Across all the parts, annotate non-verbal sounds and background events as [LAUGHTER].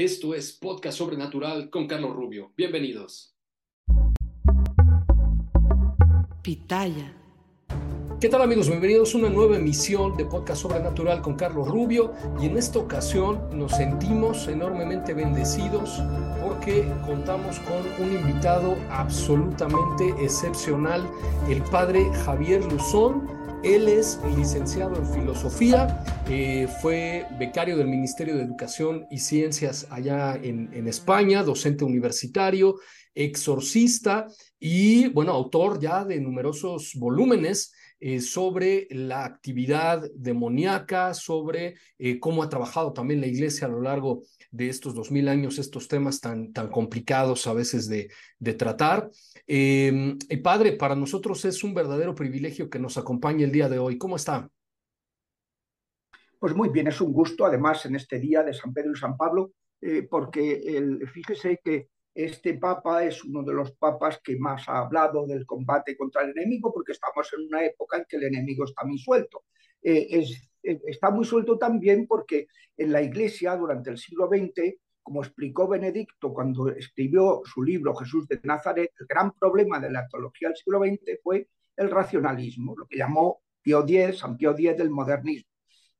Esto es Podcast Sobrenatural con Carlos Rubio. Bienvenidos. Pitaya. ¿Qué tal amigos? Bienvenidos a una nueva emisión de Podcast Sobrenatural con Carlos Rubio y en esta ocasión nos sentimos enormemente bendecidos porque contamos con un invitado absolutamente excepcional, el padre Javier Luzón él es licenciado en filosofía, eh, fue becario del Ministerio de Educación y Ciencias allá en, España, docente universitario, exorcista y, bueno, autor ya de numerosos volúmenes eh, sobre la actividad demoníaca, sobre eh, cómo ha trabajado también la iglesia a lo largo de estos dos mil años, estos temas tan, tan complicados a veces de, de tratar. Eh, padre, para nosotros es un verdadero privilegio que nos acompañe el día de hoy. ¿Cómo está? Pues muy bien, es un gusto, además, en este día de San Pedro y San Pablo, eh, porque el, fíjese que este papa es uno de los papas que más ha hablado del combate contra el enemigo, porque estamos en una época en que el enemigo está muy suelto. Eh, es eh, está muy suelto también porque en la Iglesia durante el siglo XX, como explicó Benedicto cuando escribió su libro Jesús de Nazaret, el gran problema de la teología del siglo XX fue el racionalismo, lo que llamó Pío X, San Pío X del modernismo,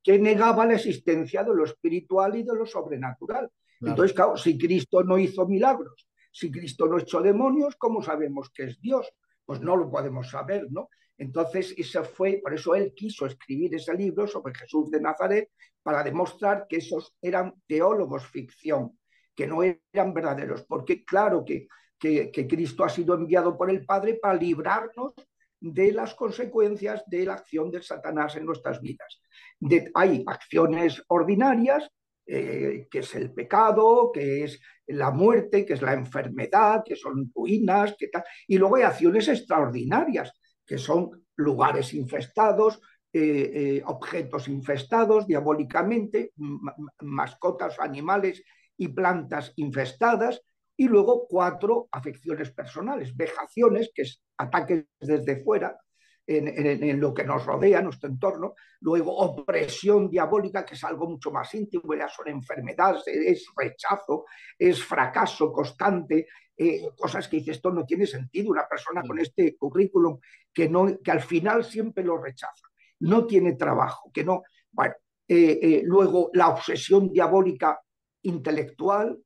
que negaba la existencia de lo espiritual y de lo sobrenatural. Entonces, claro, si Cristo no hizo milagros, si Cristo no echó demonios, ¿cómo sabemos que es Dios? Pues no lo podemos saber, ¿no? Entonces, eso fue, por eso él quiso escribir ese libro sobre Jesús de Nazaret para demostrar que esos eran teólogos ficción, que no eran verdaderos, porque claro que, que, Cristo ha sido enviado por el Padre para librarnos de las consecuencias de la acción de Satanás en nuestras vidas. hay acciones ordinarias, eh, que es el pecado, que es la muerte, que es la enfermedad, que son ruinas, que tal, y luego hay acciones extraordinarias, que son lugares infestados, eh, eh, objetos infestados diabólicamente, mascotas, animales y plantas infestadas, y luego cuatro afecciones personales, vejaciones, que es ataques desde fuera, en, lo que nos rodea, nuestro entorno, luego opresión diabólica, que es algo mucho más íntimo, ya son enfermedades, es rechazo, es fracaso constante, eh, cosas que dice esto no tiene sentido, una persona con este currículum que, no, que al final siempre lo rechaza, no tiene trabajo, que no, bueno, eh, eh, luego la obsesión diabólica intelectual,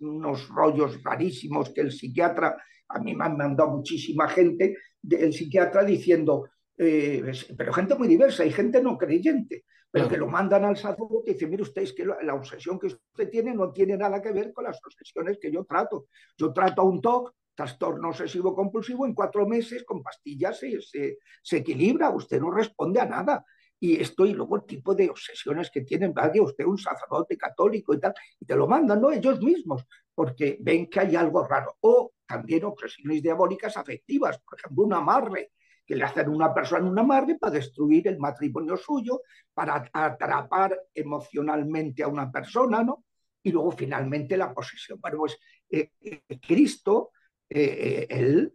unos rollos rarísimos que el psiquiatra, a mí me han mandado muchísima gente, el psiquiatra diciendo, eh, pero gente muy diversa, hay gente no creyente, pero que lo mandan al sacerdote y dice, mire usted, es que la, obsesión que usted tiene no tiene nada que ver con las obsesiones que yo trato. Yo trato a un TOC, trastorno obsesivo compulsivo, en cuatro meses con pastillas se, se, se equilibra, usted no responde a nada y esto y luego el tipo de obsesiones que tienen, vaya usted un sacerdote católico y tal, y te lo mandan, ¿no? Ellos mismos, porque ven que hay algo raro. O también obsesiones diabólicas afectivas, por ejemplo, un amarre, que le hacen a una persona un amarre para destruir el matrimonio suyo, para atrapar emocionalmente a una persona, ¿no? Y luego finalmente la posesión. Bueno, pues eh, eh, Cristo, eh, él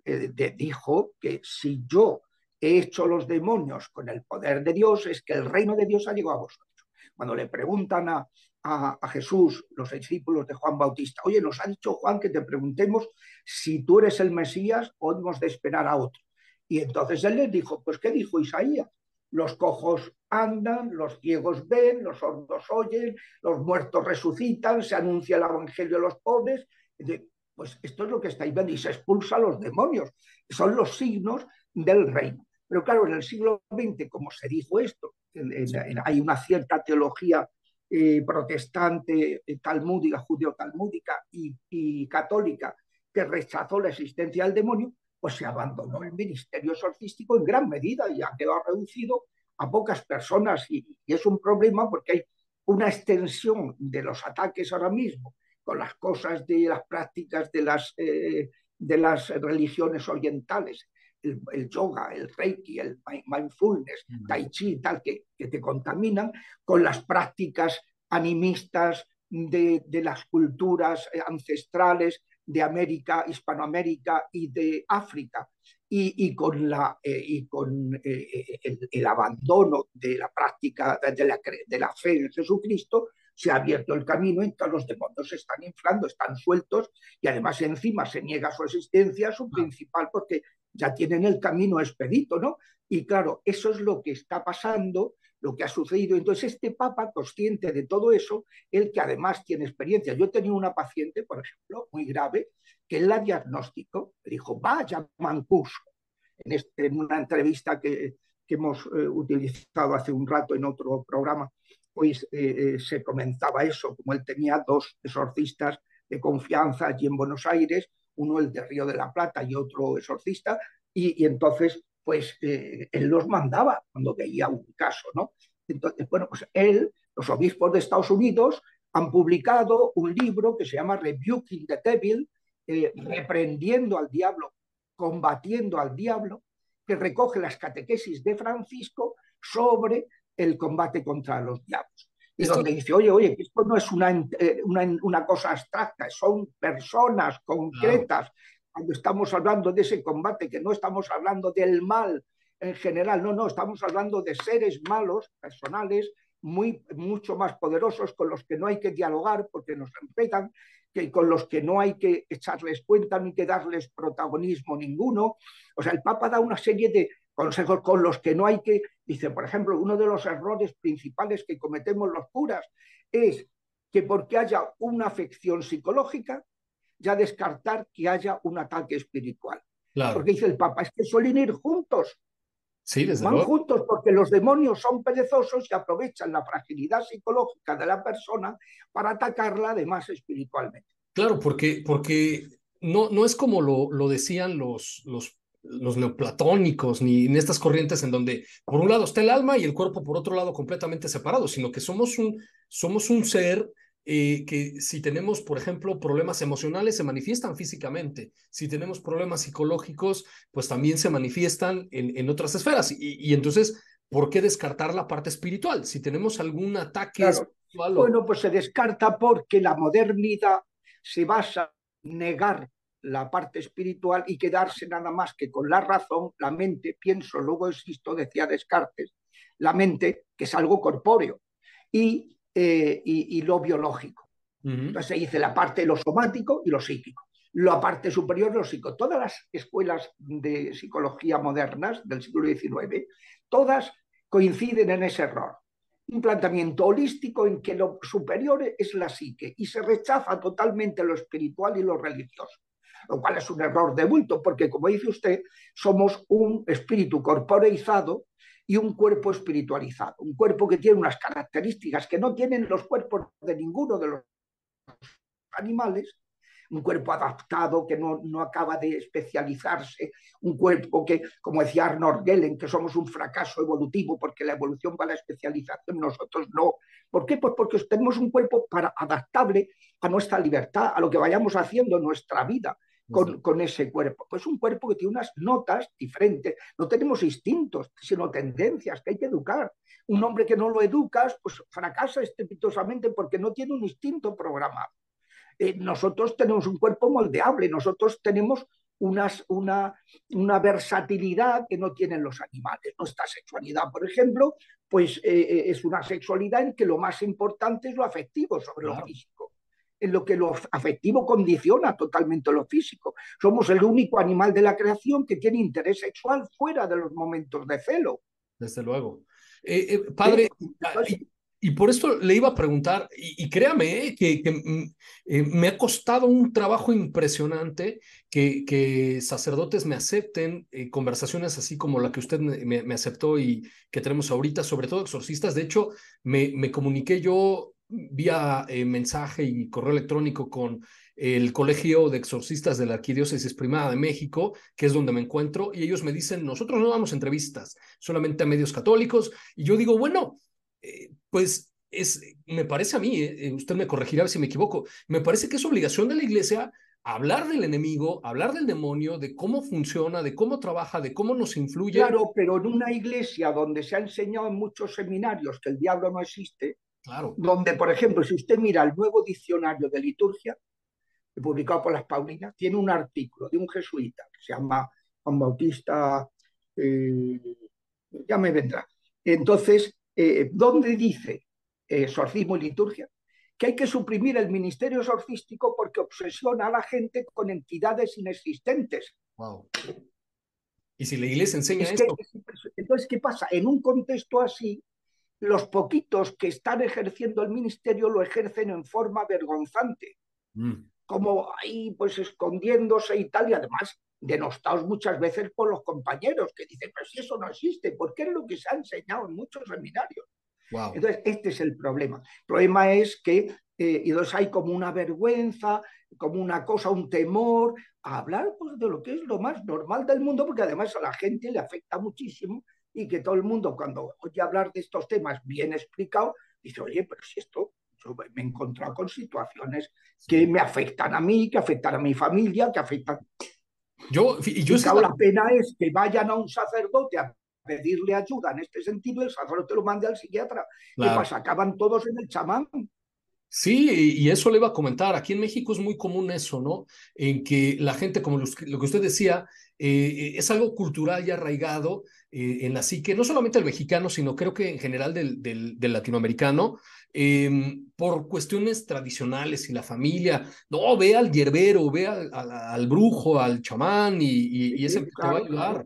dijo que si yo he hecho los demonios con el poder de Dios, es que el reino de Dios ha llegado a vosotros. Cuando le preguntan a, a, Jesús, los discípulos de Juan Bautista, oye, nos ha dicho Juan que te preguntemos si tú eres el Mesías o hemos de esperar a otro. Y entonces él les dijo, pues ¿qué dijo Isaías? los cojos andan, los ciegos ven, los sordos oyen, los muertos resucitan, se anuncia el evangelio a los pobres. Pues esto es lo que estáis viendo y se expulsa a los demonios. Son los signos del reino. Pero claro, en el siglo XX, como se dijo esto, hay una cierta teología eh, protestante, eh, talmúdica, judeo-talmúdica y, católica que rechazó la existencia del demonio, pues se abandonó el ministerio exorcístico en gran medida y ha quedado reducido a pocas personas y, es un problema porque hay una extensión de los ataques ahora mismo con las cosas de las prácticas de las, eh, de las religiones orientales, el, yoga, el reiki, el mindfulness, tai chi, tal, que, que te contaminan con las prácticas animistas de, de las culturas ancestrales de América, Hispanoamérica y de África, y, y con, la, eh, y con eh, el, el, abandono de la práctica de la, de la fe en Jesucristo, se ha abierto el camino y todos los demonios se están inflando, están sueltos y además encima se niega su existencia, su principal, porque ya tienen el camino expedito, ¿no? Y claro, eso es lo que está pasando, lo que ha sucedido. Entonces, este Papa, consciente de todo eso, él que además tiene experiencia. Yo he tenido una paciente, por ejemplo, muy grave, que la diagnóstico, le dijo, vaya mancuso, en, este, en una entrevista que, hemos eh, utilizado hace un rato en otro programa, pues eh, eh, se comenzaba eso, como él tenía dos exorcistas de confianza allí en Buenos Aires, uno el de Río de la Plata y otro exorcista, y, entonces pues eh, él los mandaba cuando veía un caso, ¿no? Entonces, bueno, pues él, los obispos de Estados Unidos han publicado un libro que se llama Rebuking the Devil, eh, reprendiendo al diablo, combatiendo al diablo, que recoge las catequesis de Francisco sobre el combate contra los diablos y donde dice, oye, oye, esto no es una, eh, una, una cosa abstracta, son personas concretas. Cuando estamos hablando de ese combate, que no estamos hablando del mal en general, no, no, estamos hablando de seres malos, personales, muy, mucho más poderosos, con los que no hay que dialogar porque nos respetan, que con los que no hay que echarles cuenta ni que darles protagonismo ninguno. O sea, el Papa da una serie de consejos con los que no hay que, dice, por ejemplo, uno de los errores principales que cometemos los curas es que porque haya una afección psicológica, ya descartar que haya un ataque espiritual. Porque dice el Papa, es que suelen ir juntos. Sí, desde Van juntos porque los demonios son perezosos y aprovechan la fragilidad psicológica de la persona para atacarla además espiritualmente. Claro, porque, porque no, no es como lo, lo decían los, los los neoplatónicos, ni en estas corrientes en donde por un lado está el alma y el cuerpo por otro lado completamente separados, sino que somos un, somos un ser eh, que si tenemos, por ejemplo, problemas emocionales, se manifiestan físicamente. Si tenemos problemas psicológicos, pues también se manifiestan en, en otras esferas. Y, entonces, ¿por qué descartar la parte espiritual? Si tenemos algún ataque espiritual. Bueno, pues se descarta porque la modernidad se basa en negar la parte espiritual y quedarse nada más que con la razón, la mente, pienso, luego existo, decía Descartes, la mente, que es algo corpóreo, y, eh, y, lo biológico. Entonces se dice la parte de lo somático y lo psíquico. La parte superior, lo psíquico. Todas las escuelas de psicología modernas del siglo XIX, todas coinciden en ese error. Un planteamiento holístico en que lo superior es la psique y se rechaza totalmente lo espiritual y lo religioso lo cual es un error de bulto, porque como dice usted, somos un espíritu corporeizado y un cuerpo espiritualizado, un cuerpo que tiene unas características que no tienen los cuerpos de ninguno de los animales, un cuerpo adaptado que no, no, acaba de especializarse, un cuerpo que, como decía Arnold Gellen, que somos un fracaso evolutivo porque la evolución va a la especialización, nosotros no. ¿Por qué? Pues porque tenemos un cuerpo para, adaptable a nuestra libertad, a lo que vayamos haciendo en nuestra vida con, ese cuerpo. Pues un cuerpo que tiene unas notas diferentes. No tenemos instintos, sino tendencias que hay que educar. Un hombre que no lo educas, pues fracasa estrepitosamente porque no tiene un instinto programado. Eh, nosotros tenemos un cuerpo moldeable, nosotros tenemos unas, una, una, versatilidad que no tienen los animales. Nuestra sexualidad, por ejemplo, pues eh, eh, es una sexualidad en que lo más importante es lo afectivo sobre lo físico en lo que lo afectivo condiciona totalmente lo físico. Somos el único animal de la creación que tiene interés sexual fuera de los momentos de celo. Desde luego. Eh, eh, padre, y, por esto le iba a preguntar, y, créame eh, que, mm, me ha costado un trabajo impresionante que, que sacerdotes me acepten conversaciones así como la que usted me, me, aceptó y que tenemos ahorita, sobre todo exorcistas. De hecho, me, me comuniqué yo vía mensaje y correo electrónico con el Colegio de Exorcistas de la Arquidiócesis Primada de México, que es donde me encuentro, y ellos me dicen, nosotros no damos entrevistas, solamente a medios católicos, y yo digo, bueno, eh, pues es, me parece a mí, eh, usted me corregirá si me equivoco, me parece que es obligación de la Iglesia hablar del enemigo, hablar del demonio, de cómo funciona, de cómo trabaja, de cómo nos influye. Claro, pero en una iglesia donde se ha enseñado en muchos seminarios que el diablo no existe, claro. donde, por ejemplo, si usted mira el nuevo diccionario de liturgia, publicado por las Paulinas, tiene un artículo de un jesuita que se llama Juan Bautista, eh, ya me vendrá. Entonces, eh, ¿dónde dice eh, exorcismo y liturgia? Que hay que suprimir el ministerio exorcístico porque obsesiona a la gente con entidades inexistentes. Wow. ¿Y si la iglesia enseña esto? entonces, ¿qué pasa? En un contexto así, los poquitos que están ejerciendo el ministerio lo ejercen en forma vergonzante. Mm como ahí pues escondiéndose y tal, y además denostados muchas veces por los compañeros que dicen, pero si eso no existe, porque es lo que se ha enseñado en muchos seminarios. Entonces, este es el problema. El problema es que eh, entonces hay como una vergüenza, como una cosa, un temor a hablar pues, de lo que es lo más normal del mundo, porque además a la gente le afecta muchísimo y que todo el mundo cuando oye hablar de estos temas bien explicado, dice, oye, pero si esto me he encontrado con situaciones que me afectan a mí, que afectan a mi familia, que afectan... Yo, y yo la pena es que vayan a un sacerdote a pedirle ayuda en este sentido, el sacerdote lo mande al psiquiatra. y ¿Qué pasa? Acaban todos en el chamán. Sí, y eso le iba a comentar. Aquí en México es muy común eso, ¿no? En que la gente, como lo que usted decía, eh, es algo cultural y arraigado eh, en la psique, no solamente el mexicano, sino creo que en general del, del, del latinoamericano, Em, por cuestiones tradicionales y la familia, no, ve al hierbero, ve al, brujo, al chamán y, y, ese te va a ayudar.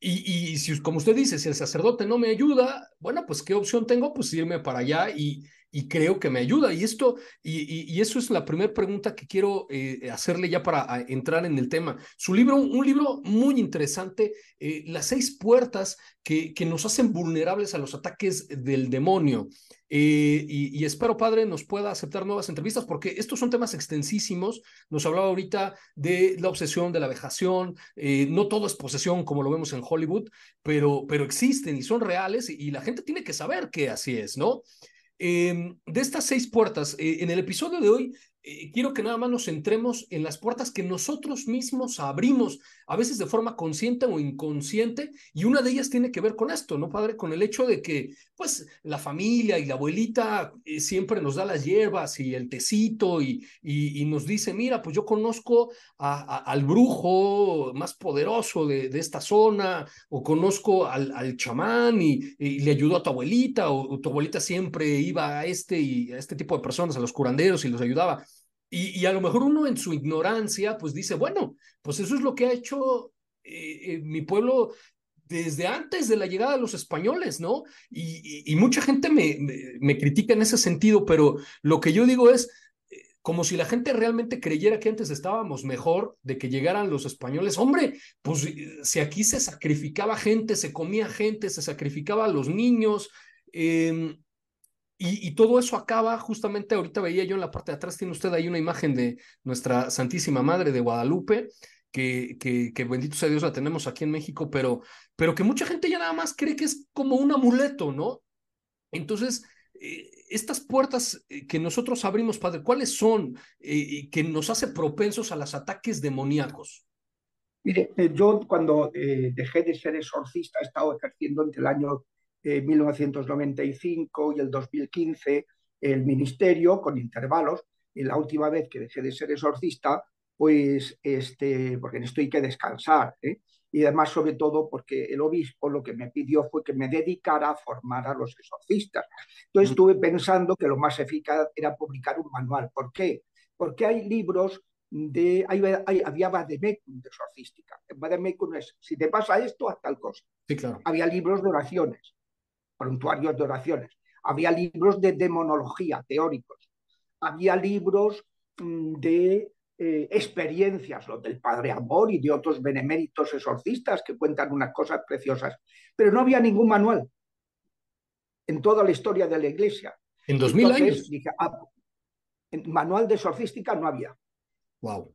Y, y, si, como usted dice, si el sacerdote no me ayuda, bueno, pues qué opción tengo, pues irme para allá y, y creo que me ayuda. Y esto, y, y eso es la primera pregunta que quiero eh, hacerle ya para entrar en el tema. Su libro, un libro muy interesante, eh, Las seis puertas que, que nos hacen vulnerables a los ataques del demonio. Eh, y, espero, padre, nos pueda aceptar nuevas entrevistas porque estos son temas extensísimos. Nos hablaba ahorita de la obsesión, de la vejación. no todo es posesión como lo vemos en Hollywood, pero, pero existen y son reales y, y la gente tiene que saber que así es, ¿no? Em, de estas seis puertas, eh, en el episodio de hoy eh, quiero que nada más nos centremos en las puertas que nosotros mismos abrimos, a veces de forma consciente o inconsciente, y una de ellas tiene que ver con esto, ¿no, padre? Con el hecho de que, pues, la familia y la abuelita eh, siempre nos da las hierbas y el tecito y, y, nos dice, mira, pues yo conozco al brujo más poderoso de, de, esta zona, o conozco al, chamán y, le ayudó a tu abuelita, o, o tu abuelita siempre iba a este y a este tipo de personas, a los curanderos y los ayudaba. Y, a lo mejor uno en su ignorancia, pues dice, bueno, pues eso es lo que ha hecho eh, eh, mi pueblo desde antes de la llegada de los españoles, ¿no? Y, mucha gente me, critica en ese sentido, pero lo que yo digo es, eh, como si la gente realmente creyera que antes estábamos mejor de que llegaran los españoles. Hombre, pues si aquí se sacrificaba gente, se comía gente, se sacrificaba a los niños. Eh, y, todo eso acaba, justamente ahorita veía yo en la parte de atrás, tiene usted ahí una imagen de nuestra Santísima Madre de Guadalupe, que, que, bendito sea Dios la tenemos aquí en México, pero, pero que mucha gente ya nada más cree que es como un amuleto, ¿no? Entonces, eh, estas puertas eh, que nosotros abrimos, Padre, ¿cuáles son eh, que nos hace propensos a los ataques demoníacos? Mire, yo cuando dejé de ser exorcista he estado ejerciendo entre el año 1995 y el 2015 el ministerio con intervalos. Y la última vez que dejé de ser exorcista, pues, este, porque esto hay que descansar. ¿eh? Y además, sobre todo, porque el obispo lo que me pidió fue que me dedicara a formar a los exorcistas. Entonces estuve pensando que lo más eficaz era publicar un manual. ¿Por qué? Porque hay libros de, había vademecum de exorcística. Vademecum es, si te pasa esto, haz tal cosa. Sí, claro. Había libros de oraciones, prontuarios de oraciones. Había libros de demonología, teóricos. Había libros mm, de eh, experiencias, los del Padre Amor y de otros beneméritos exorcistas que cuentan unas cosas preciosas. Pero no había ningún manual en toda la historia de la Iglesia. En 2000 años. Dije, ah, manual de exorcística no había. Wow.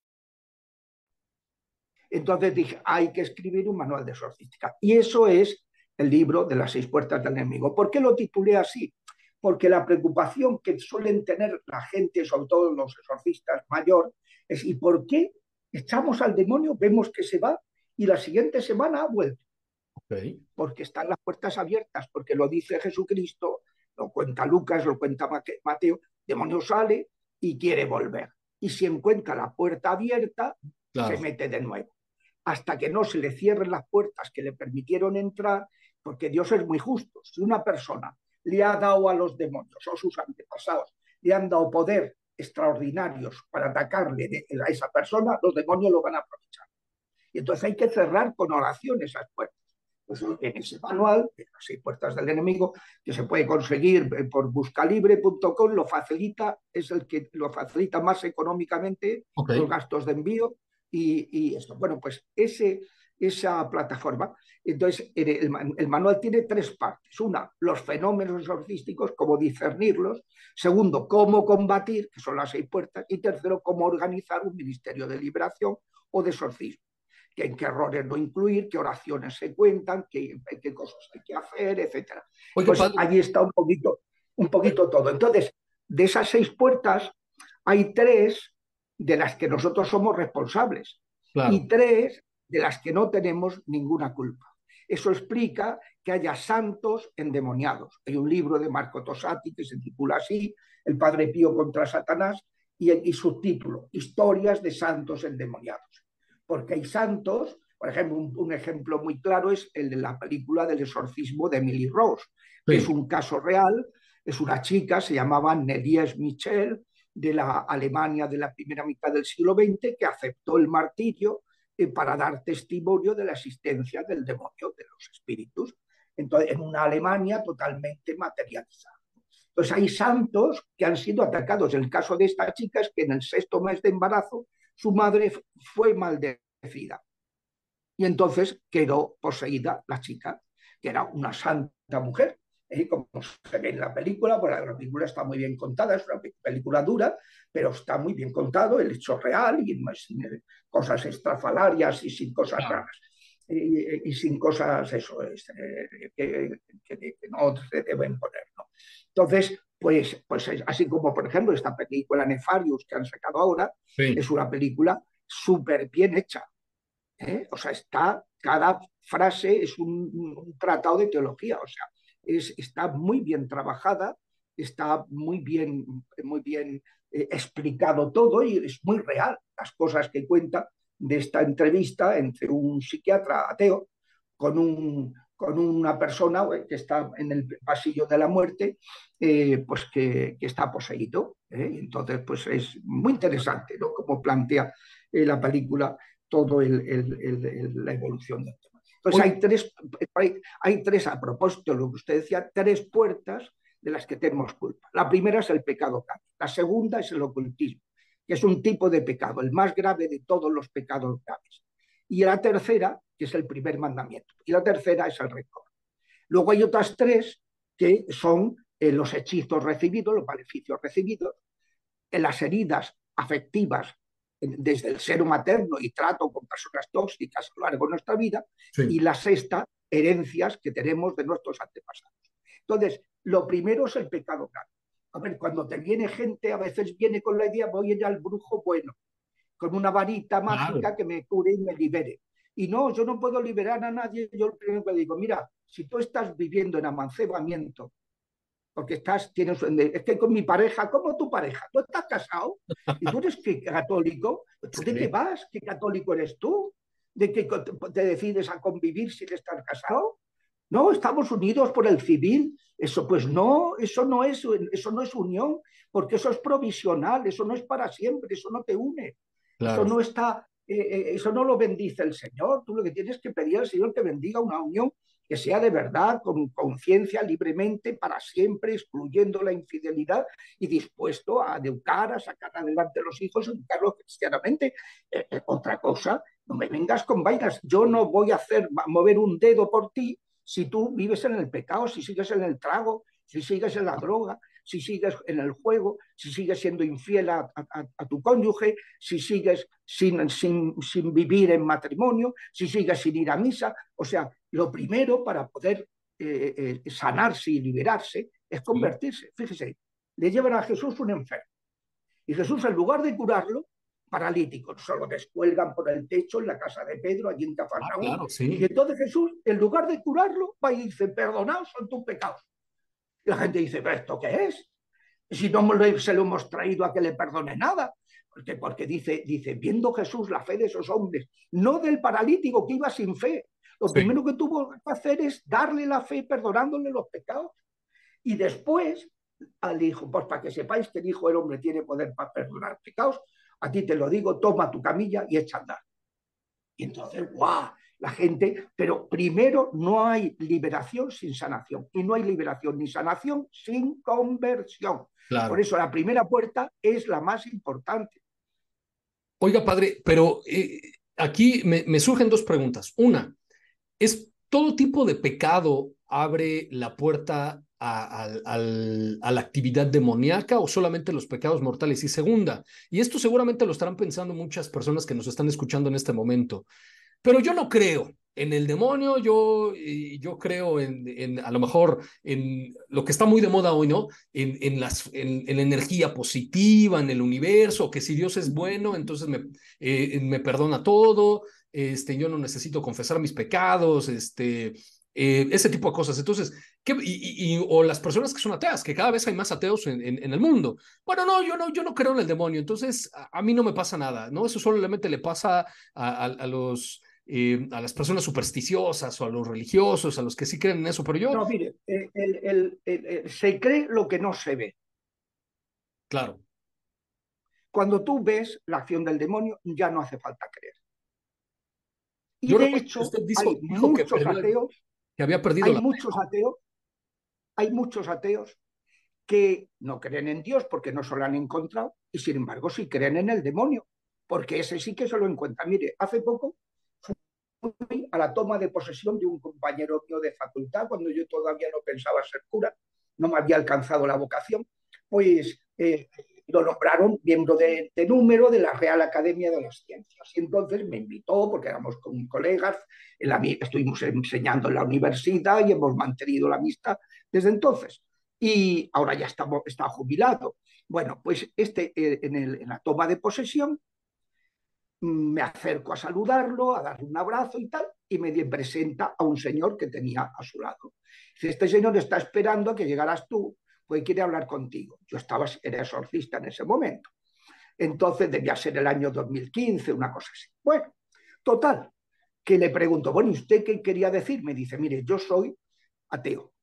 Entonces dije, hay que escribir un manual de exorcística. Y eso es el libro de las seis puertas del enemigo. ¿Por qué lo titulé así? Porque la preocupación que suelen tener la gente, sobre todo los exorcistas mayor, es ¿y por qué echamos al demonio, vemos que se va y la siguiente semana ha vuelto? Porque están las puertas abiertas, porque lo dice Jesucristo, lo cuenta Lucas, lo cuenta Mateo, demonio sale y quiere volver. Y si encuentra la puerta abierta, se mete de nuevo hasta que no se le cierren las puertas que le permitieron entrar, porque Dios es muy justo. Si una persona le ha dado a los demonios o sus antepasados, le han dado poder extraordinarios para atacarle a esa persona, los demonios lo van a aprovechar. Y entonces hay que cerrar con oración esas puertas. Pues en ese manual, las seis puertas del enemigo, que se puede conseguir por buscalibre.com, lo facilita, es el que lo facilita más económicamente los gastos de envío y, esto. Bueno, pues ese, esa plataforma, entonces el, manual tiene tres partes. Una, los fenómenos exorcísticos, cómo discernirlos. Segundo, cómo combatir, que son las seis puertas. Y tercero, cómo organizar un ministerio de liberación o de exorcismo. Que en qué errores no incluir, qué oraciones se cuentan, qué, qué cosas hay que hacer, etc. pues allí está un poquito, un poquito todo. Entonces, de esas seis puertas, hay tres de las que nosotros somos responsables y tres de las que no tenemos ninguna culpa. Eso explica que haya santos endemoniados. Hay un libro de Marco Tosati que se titula así, El Padre Pío contra Satanás, y, y subtítulo, Historias de santos endemoniados. Porque hay santos, por ejemplo, un, ejemplo muy claro es el de la película del exorcismo de Emily Rose, que es un caso real, es una chica, se llamaba Nedies Michel, de la Alemania de la primera mitad del siglo XX que aceptó el martirio eh, para dar testimonio de la existencia del demonio, de los espíritus, entonces, en una Alemania totalmente materializada. Entonces hay santos que han sido atacados. El caso de esta chica es que en el sexto mes de embarazo su madre fue maldecida y entonces quedó poseída la chica, que era una santa mujer, y como se ve en la película, pues la película está muy bien contada, es una película dura, pero está muy bien contado, el hecho real y sin cosas estrafalarias y sin cosas raras. Y, sin cosas, eso, es, eh, que, no se deben poner. ¿no? Entonces, pues, pues así como, por ejemplo, esta película Nefarius que han sacado ahora, es una película súper bien hecha. ¿eh? O sea, está, cada frase es un, un, tratado de teología, o sea, está muy bien trabajada, está muy bien, muy bien eh, explicado todo y es muy real las cosas que cuenta de esta entrevista entre un psiquiatra ateo con, un, con una persona eh, que está en el pasillo de la muerte, eh, pues que, que, está poseído. Entonces, pues es muy interesante, ¿no? Como plantea la película todo el, el, la evolución del tema. Entonces hay tres, hay, tres, a propósito de lo que usted decía, tres puertas de las que tenemos culpa. La primera es el pecado capital, la segunda es el ocultismo, que es un tipo de pecado, el más grave de todos los pecados graves. Y la tercera, que es el primer mandamiento. Y la tercera es el rencor. Luego hay otras tres que son eh, los hechizos recibidos, los beneficios recibidos, en las heridas afectivas desde el seno materno y trato con personas tóxicas a lo largo de nuestra vida, y la sexta, herencias que tenemos de nuestros antepasados. Entonces, lo primero es el pecado grave. A ver, cuando te viene gente, a veces viene con la idea, voy a ir al brujo bueno. con una varita mágica que me cure y me libere. Y no, yo no puedo liberar a nadie. Yo lo primero que digo, mira, si tú estás viviendo en amancebamiento, porque estás, tienes, es que con mi pareja, ¿cómo tu pareja? ¿Tú estás casado? ¿Y tú eres católico? ¿Tú de qué vas? ¿Qué católico eres tú? ¿De qué te decides a convivir sin estar casado? No, estamos unidos por el civil. Eso, pues no, eso no es, eso no es unión, porque eso es provisional, eso no es para siempre, eso no te une. Eso no está, eh, eh, eso no lo bendice el Señor. Tú lo que tienes que pedir al Señor que bendiga una unión que sea de verdad, con conciencia, libremente, para siempre, excluyendo la infidelidad y dispuesto a educar, a sacar adelante los hijos, educarlos cristianamente. Eh, otra cosa, no me vengas con vainas. Yo no voy a hacer mover un dedo por ti si tú vives en el pecado, si sigues en el trago, si sigues en la droga, si sigues en el juego, si sigues siendo infiel a, tu cónyuge, si sigues sin, sin, sin, vivir en matrimonio, si sigues sin ir a misa. O sea, lo primero para poder eh, eh, sanarse y liberarse es convertirse. Fíjese, le llevan a Jesús un enfermo. Y Jesús, en lugar de curarlo, paralítico, solo descuelgan por el techo en la casa de Pedro, allí en Cafarnaúm. Ah, y entonces Jesús, en lugar de curarlo, va y dice, perdonaos son tus pecados. La gente dice, ¿pero esto qué es? Si no se lo hemos traído a que le perdone nada. Porque, porque dice, dice, viendo Jesús la fe de esos hombres, no del paralítico que iba sin fe. Lo primero que tuvo que hacer es darle la fe perdonándole los pecados. Y después al hijo, pues para que sepáis que el hijo del hombre tiene poder para perdonar pecados, a ti te lo digo, toma tu camilla y echa a andar. Y entonces, ¡guau! La gente, pero primero no hay liberación sin sanación y no hay liberación ni sanación sin conversión. Por eso la primera puerta es la más importante. Oiga, padre, pero eh, aquí me, surgen dos preguntas. Una, ¿es todo tipo de pecado abre la puerta a, a, la actividad demoníaca o solamente los pecados mortales? Y segunda, y esto seguramente lo estarán pensando muchas personas que nos están escuchando en este momento, pero yo no creo en el demonio, yo, yo creo en, a lo mejor en lo que está muy de moda hoy, ¿no? En, en, las, en, la energía positiva, en el universo, que si Dios es bueno, entonces me, eh, me perdona todo, este, yo no necesito confesar mis pecados, este, eh, ese tipo de cosas. Entonces, ¿qué, y, o las personas que son ateas, que cada vez hay más ateos en, en, el mundo. Bueno, no, yo no, yo no creo en el demonio, entonces a, mí no me pasa nada, ¿no? Eso solamente le pasa a, a los eh, a las personas supersticiosas o a los religiosos, a los que sí creen en eso, pero yo... No, mire, el, se cree lo que no se ve. Claro. Cuando tú ves la acción del demonio, ya no hace falta creer. Y de hecho, hay muchos ateos, que había perdido hay muchos ateos, hay muchos ateos que no creen en Dios porque no se lo han encontrado y sin embargo sí creen en el demonio, porque ese sí que se lo encuentra. Mire, hace poco a la toma de posesión de un compañero mío de facultad, cuando yo todavía no pensaba ser cura, no me había alcanzado la vocación, pues eh, lo nombraron miembro de, número de la Real Academia de las Ciencias. Y entonces me invitó, porque éramos con colegas, en la, estuvimos enseñando en la universidad y hemos mantenido la amistad desde entonces. Y ahora ya está jubilado. Bueno, pues este, eh, en, el, en la toma de posesión me acerco a saludarlo, a darle un abrazo y tal, y me presenta a un señor que tenía a su lado. Si este señor está esperando a que llegaras tú, pues quiere hablar contigo. Yo estaba, era exorcista en ese momento. Entonces debía ser el año 2015, una cosa así. Bueno, total, que le pregunto, bueno, ¿y usted qué quería decir? Me dice, mire, yo soy ateo,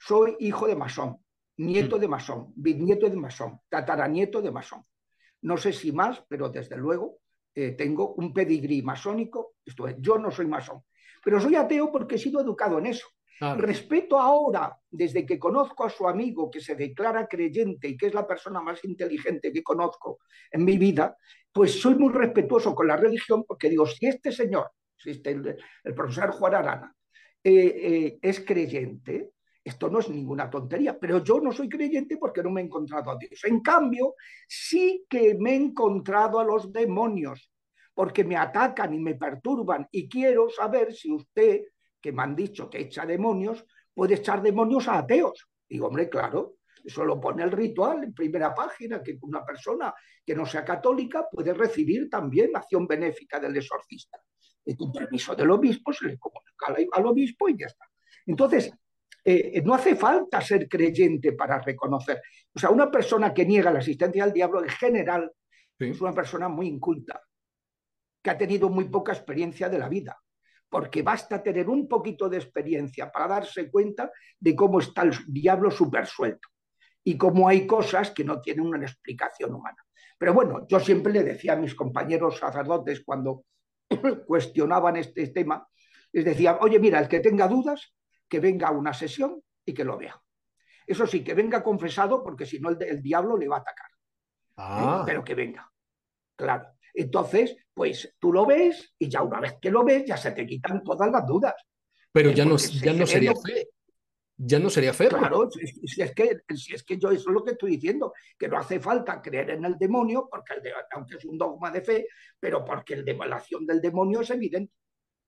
soy hijo de masón, nieto mm. de masón, bisnieto de masón, tataranieto de masón. No sé si más, pero desde luego eh, tengo un pedigrí masónico, esto es, yo no soy masón, pero soy ateo porque he sido educado en eso. Respeto ahora, desde que conozco a su amigo que se declara creyente y que es la persona más inteligente que conozco en mi vida, pues soy muy respetuoso con la religión porque digo, si este señor, si este, el, profesor Juan Arana, eh, eh, es creyente, esto no es ninguna tontería, pero yo no soy creyente porque no me he encontrado a Dios. En cambio, sí que me he encontrado a los demonios, porque me atacan y me perturban y quiero saber si usted, que me han dicho que echa demonios, puede echar demonios a ateos. Digo, hombre, claro. Eso lo pone el ritual en primera página, que una persona que no sea católica puede recibir también la acción benéfica del exorcista. Y con permiso del obispo se le comunica al obispo y ya está. Entonces, eh, no hace falta ser creyente para reconocer. O sea, una persona que niega la existencia del diablo en general es una persona muy inculta, que ha tenido muy poca experiencia de la vida, porque basta tener un poquito de experiencia para darse cuenta de cómo está el diablo súper suelto y cómo hay cosas que no tienen una explicación humana. Pero bueno, yo siempre le decía a mis compañeros sacerdotes cuando [CLEARS THROAT] cuestionaban este tema, les decía, oye, mira, el que tenga dudas, que venga a una sesión y que lo vea. Eso sí, que venga confesado, porque si no el, diablo le va a atacar. Ah. Pero que venga. Claro. Entonces, pues tú lo ves y ya una vez que lo ves, ya se te quitan todas las dudas. Pero ya no, ya no sería fe. Ya no sería fe. Claro, si, es que, si es que yo eso es lo que estoy diciendo, que no hace falta creer en el demonio, porque aunque es un dogma de fe, pero porque el de, la acción del demonio es evidente.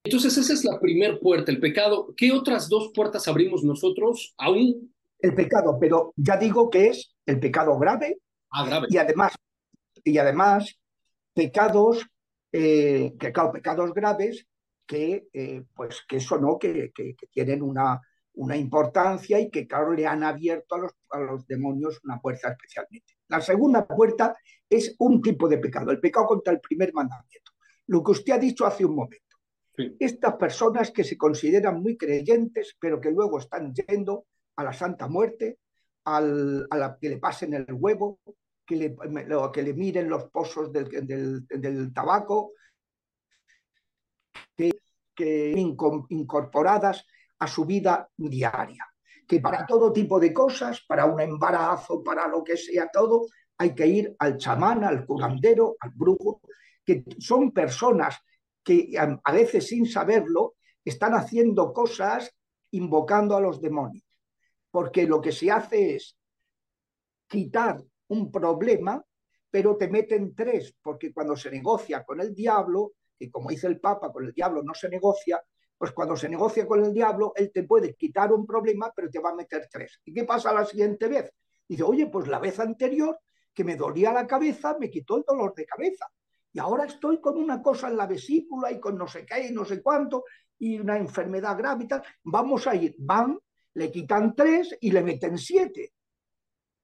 Entonces esa es la primera puerta, el pecado. ¿Qué otras dos puertas abrimos nosotros aún? El pecado, pero ya digo que es el pecado grave. Ah, grave. Y además, y además pecados, eh, que claro, pecados graves que, eh, pues, que eso no, que, que, tienen una, una importancia y que, claro, le han abierto a los, a los demonios una puerta especialmente. La segunda puerta es un tipo de pecado, el pecado contra el primer mandamiento. Lo que usted ha dicho hace un momento. Estas personas que se consideran muy creyentes, pero que luego están yendo a la Santa Muerte, al, a la, que le pasen el huevo, que le, que le miren los pozos del, del, tabaco, que, que incorporadas a su vida diaria. Que para todo tipo de cosas, para un embarazo, para lo que sea todo, hay que ir al chamán, al curandero, al brujo, que son personas que a veces sin saberlo están haciendo cosas invocando a los demonios. Porque lo que se hace es quitar un problema, pero te meten tres, porque cuando se negocia con el diablo, y como dice el Papa, con el diablo no se negocia, pues cuando se negocia con el diablo, él te puede quitar un problema, pero te va a meter tres. ¿Y qué pasa la siguiente vez? Dice, oye, pues la vez anterior que me dolía la cabeza, me quitó el dolor de cabeza y ahora estoy con una cosa en la vesícula y con no sé qué y no sé cuánto y una enfermedad grave y tal. Vamos a ir, van, le quitan tres y le meten siete.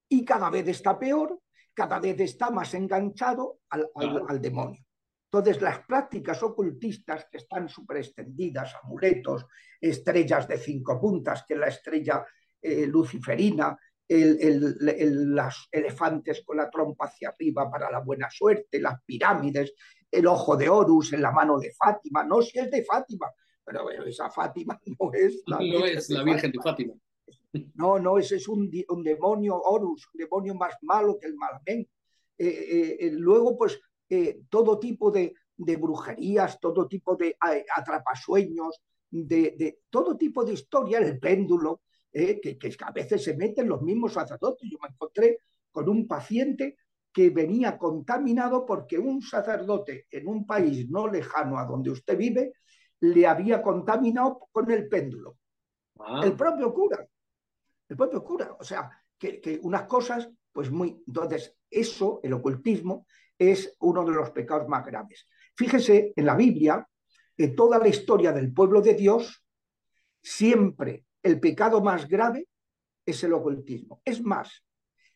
Y cada vez está peor, cada vez está más enganchado al, al, demonio. Entonces, las prácticas ocultistas que están súper extendidas, amuletos, estrellas de cinco puntas, que la estrella eh, luciferina, el, las elefantes con la trompa hacia arriba para la buena suerte, las pirámides, el ojo de Horus en la mano de Fátima. No si es de Fátima, pero esa Fátima [LAUGHS] no es la, no es la Virgen de Fátima. No, no, ese es un, un, demonio Horus, un demonio más malo que el Malamén. Eh, eh, eh, luego, pues, todo tipo de, de, brujerías, todo tipo de atrapasueños, de, de, todo tipo de historia, el péndulo, eh, que, a veces se meten los mismos sacerdotes. Yo me encontré con un paciente que venía contaminado porque un sacerdote en un país no lejano a donde usted vive le había contaminado con el péndulo. Ah. El propio cura. El propio cura. O sea, que, unas cosas, pues muy. Entonces, eso, el ocultismo, es uno de los pecados más graves. Fíjese, en la Biblia, en toda la historia del pueblo de Dios, siempre el pecado más grave es el ocultismo. Es más,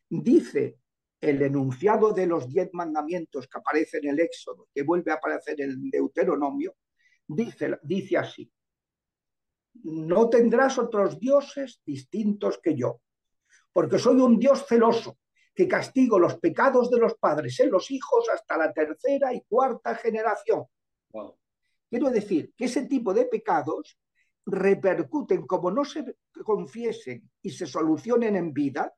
dice el enunciado de los diez mandamientos que aparece en el Éxodo, que vuelve a aparecer en el Deuteronomio, dice, dice así, no tendrás otros dioses distintos que yo, porque soy un Dios celoso, que castigo los pecados de los padres en los hijos hasta la tercera y cuarta generación. Quiero decir que ese tipo de pecados repercuten, como no se confiesen y se solucionen en vida,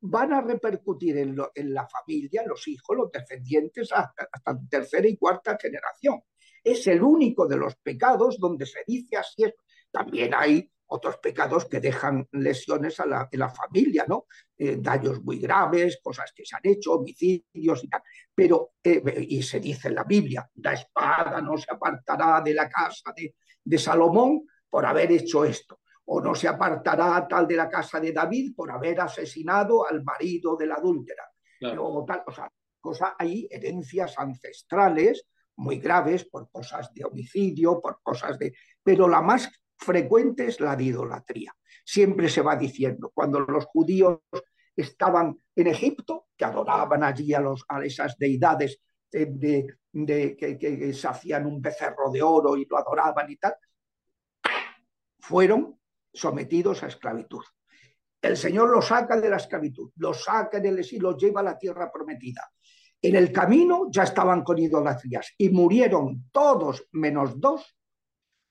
van a repercutir en, la familia, los hijos, los descendientes, hasta, hasta, tercera y cuarta generación. Es el único de los pecados donde se dice así. También hay otros pecados que dejan lesiones a la, familia, ¿no? Eh, daños muy graves, cosas que se han hecho, homicidios y tal. Pero, eh, y se dice en la Biblia, la espada no se apartará de la casa de Salomón por haber hecho esto. o no se apartará tal de la casa de David por haber asesinado al marido de la adúltera. O, tal, o sea, cosa, hay herencias ancestrales muy graves por cosas de homicidio, por cosas de... Pero la más frecuente es la de idolatría. Siempre se va diciendo, cuando los judíos estaban en Egipto, que adoraban allí a, los, a esas deidades de, de, que, que, se hacían un becerro de oro y lo adoraban y tal, fueron sometidos a esclavitud. El Señor los saca de la esclavitud, los saca del exilio, los lleva a la tierra prometida. En el camino ya estaban con idolatrías y murieron todos menos dos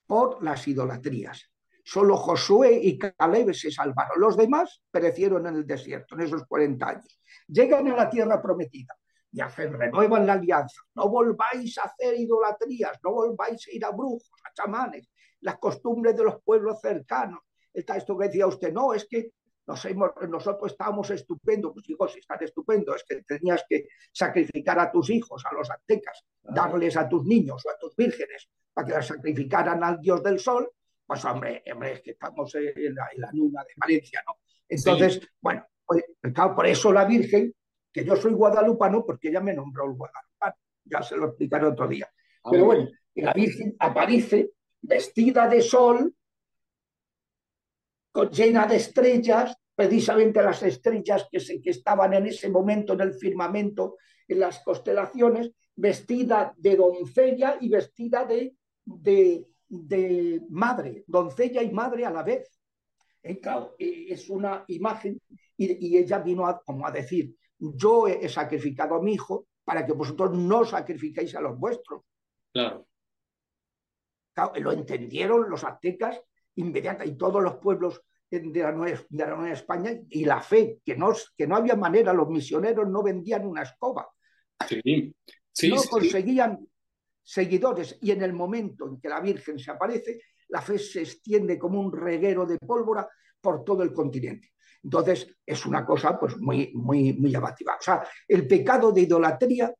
por las idolatrías. Solo Josué y Caleb se salvaron. Los demás perecieron en el desierto en esos 40 años. Llegan a la tierra prometida y hacen, renuevan la alianza. No volváis a hacer idolatrías, no volváis a ir a brujos, a chamanes, las costumbres de los pueblos cercanos. Está esto que decía usted, no, es que nosotros estábamos estupendos, pues hijos están estupendos, es que tenías que sacrificar a tus hijos, a los aztecas, darles a tus niños o a tus vírgenes para que las sacrificaran al dios del sol, pues hombre, hombre es que estamos en la, luna de Valencia, ¿no? Entonces, bueno, pues, claro, por eso la Virgen, que yo soy guadalupano, porque ella me nombró el guadalupano, ya se lo explicaré otro día. Ah, Pero bueno, la Virgen aparece vestida de sol, llena de estrellas, precisamente las estrellas que, se, estaban en ese momento en el firmamento, en las constelaciones, vestida de doncella y vestida de, de, madre, doncella y madre a la vez. Eh, eh, es una imagen y, ella vino a, como a decir, yo he, sacrificado a mi hijo para que vosotros no sacrificéis a los vuestros. Claro. Lo entendieron los aztecas inmediata y todos los pueblos de la, Nueva, de la Nueva España y la fe, que no, que no había manera, los misioneros no vendían una escoba. Sí, sí, no conseguían seguidores y en el momento en que la Virgen se aparece, la fe se extiende como un reguero de pólvora por todo el continente. Entonces, es una cosa pues, muy, muy, muy llamativa. O sea, el pecado de idolatría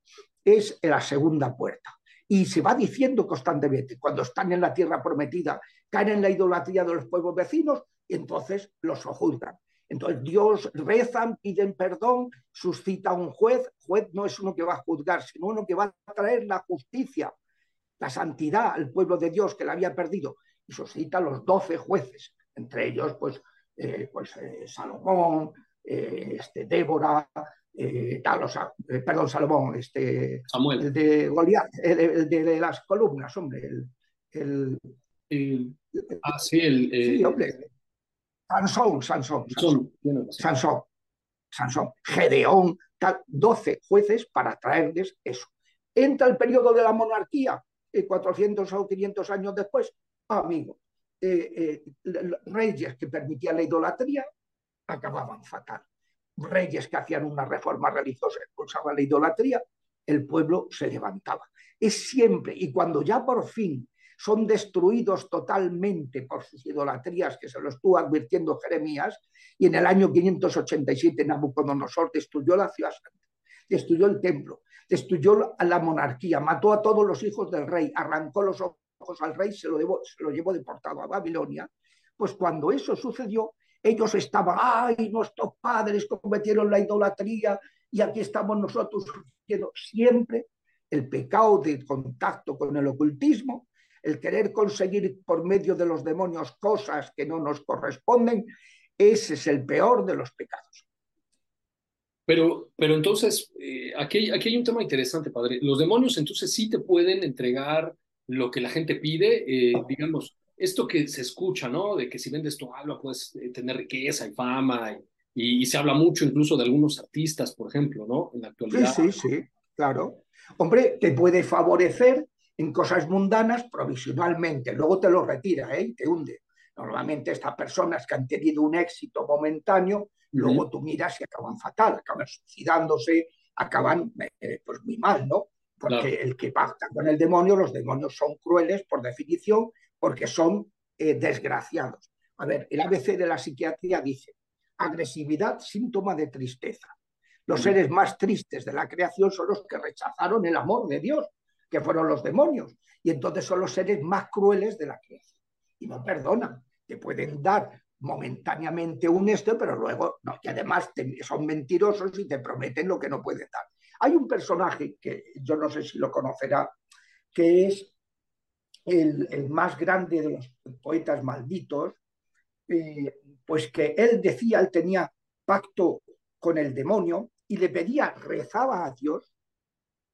es la segunda puerta. Y se va diciendo constantemente, cuando están en la tierra prometida, caen en la idolatría de los pueblos vecinos, entonces los juzgan. Entonces Dios rezan, piden perdón, suscita un juez. Juez no es uno que va a juzgar, sino uno que va a traer la justicia, la santidad al pueblo de Dios que la había perdido. Y suscita los doce jueces, entre ellos pues, eh, pues eh, Salomón, eh, este, Débora, tal, o sea, perdón, Salomón, este, Samuel. el de Goliat, el, de, las columnas, hombre, el, ah, sí, el, sí, hombre, Sansón, Sansón, Sansón, Sansón, Gedeón, tal, 12 jueces para traerles eso. Entra el periodo de la monarquía, 400 o 500 años después, amigo, eh, eh, reyes que permitían la idolatría acababan fatal. Reyes que hacían una reforma religiosa expulsaban la idolatría, el pueblo se levantaba. Es siempre, y cuando ya por fin son destruidos totalmente por sus idolatrías, que se lo estuvo advirtiendo Jeremías, y en el año 587 Nabucodonosor destruyó la ciudad santa, destruyó el templo, destruyó a la monarquía, mató a todos los hijos del rey, arrancó los ojos al rey, se lo, se lo llevó deportado a Babilonia. Pues cuando eso sucedió, ellos estaban, ay, nuestros padres cometieron la idolatría y aquí estamos nosotros siempre el pecado de contacto con el ocultismo el querer conseguir por medio de los demonios cosas que no nos corresponden, ese es el peor de los pecados. Pero, pero entonces, eh, aquí, aquí hay un tema interesante, padre. Los demonios entonces sí te pueden entregar lo que la gente pide, eh, digamos, esto que se escucha, ¿no? De que si vendes tu alma puedes eh, tener riqueza y fama, y, y, se habla mucho incluso de algunos artistas, por ejemplo, ¿no? En la actualidad. Sí, sí, sí, claro. Hombre, te puede favorecer en cosas mundanas provisionalmente, luego te lo retira ¿eh? y te hunde. Normalmente estas personas que han tenido un éxito momentáneo, luego tú miras y acaban fatal, acaban suicidándose, acaban eh, pues muy mal, ¿no? Porque el que pacta con el demonio, los demonios son crueles por definición, porque son eh, desgraciados. A ver, el ABC de la psiquiatría dice, agresividad, síntoma de tristeza. Los seres más tristes de la creación son los que rechazaron el amor de Dios que fueron los demonios. Y entonces son los seres más crueles de la creación. Y no perdonan. te pueden dar momentáneamente un esto, pero luego no, y además son mentirosos y te prometen lo que no pueden dar. Hay un personaje que yo no sé si lo conocerá, que es el, más grande de los poetas malditos, eh, pues que él decía, él tenía pacto con el demonio y le pedía, rezaba a Dios,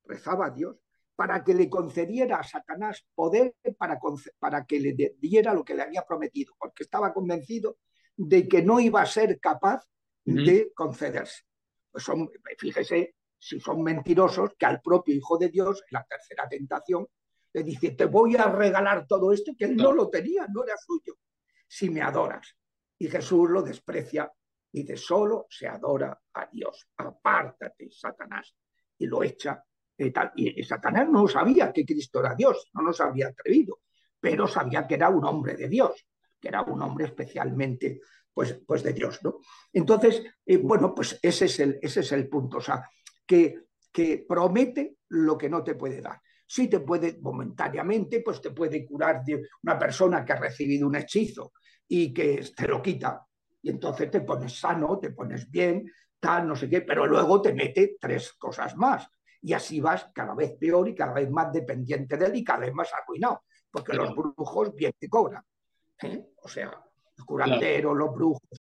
rezaba a Dios, para que le concediera a Satanás poder para, para que le diera lo que le había prometido, porque estaba convencido de que no iba a ser capaz de concederse. Pues son, fíjese, si son mentirosos, que al propio Hijo de Dios, en la tercera tentación, le dice, te voy a regalar todo esto, que él no lo tenía, no era suyo, si me adoras. Y Jesús lo desprecia y de solo se adora a Dios. Apártate, Satanás. Y lo echa y tal. Y, Satanás no sabía que Cristo era Dios, no nos había atrevido, pero sabía que era un hombre de Dios, que era un hombre especialmente pues, pues de Dios. ¿no? Entonces, eh, bueno, pues ese es, el, ese es el punto, o sea, que, que promete lo que no te puede dar. Sí te puede momentáneamente, pues te puede curar de una persona que ha recibido un hechizo y que te lo quita. Y entonces te pones sano, te pones bien, tal, no sé qué, pero luego te mete tres cosas más y así vas cada vez peor y cada vez más dependiente de él y cada vez más arruinado, porque los brujos bien te cobran. ¿eh? O sea, el curandero, los brujos,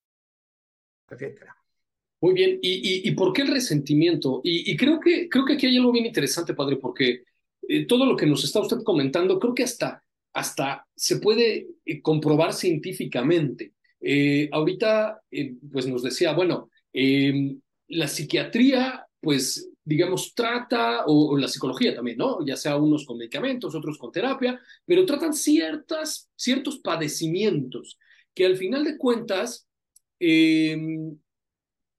Muy bien, ¿Y, y, por qué el resentimiento? Y, creo, que, creo que aquí hay algo bien interesante, padre, porque eh, todo lo que nos está usted comentando, creo que hasta, hasta se puede eh, comprobar científicamente. Eh, ahorita, pues nos decía, bueno, em, la psiquiatría, pues digamos, trata, o, la psicología también, ¿no? Ya sea unos con medicamentos, otros con terapia, pero tratan ciertas, ciertos padecimientos que al final de cuentas Em,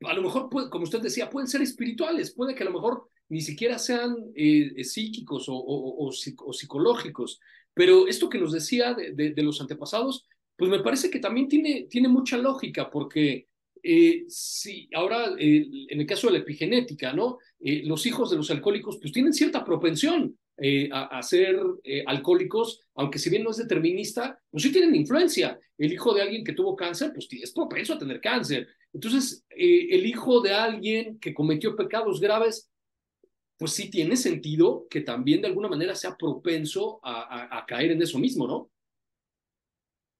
a lo mejor, como usted decía, pueden ser espirituales, puede que a lo mejor ni siquiera sean eh, psíquicos o, psicológicos, pero esto que nos decía de, los antepasados, pues me parece que también tiene, tiene mucha lógica, porque eh, si ahora en el caso de la epigenética, ¿no? Eh, los hijos de los alcohólicos pues tienen cierta propensión eh, a, ser eh, alcohólicos, aunque si bien no es determinista, pues sí tienen influencia. El hijo de alguien que tuvo cáncer, pues es propenso a tener cáncer. Entonces, eh, el hijo de alguien que cometió pecados graves, pues sí tiene sentido que también de alguna manera sea propenso a, a caer en eso mismo, ¿no?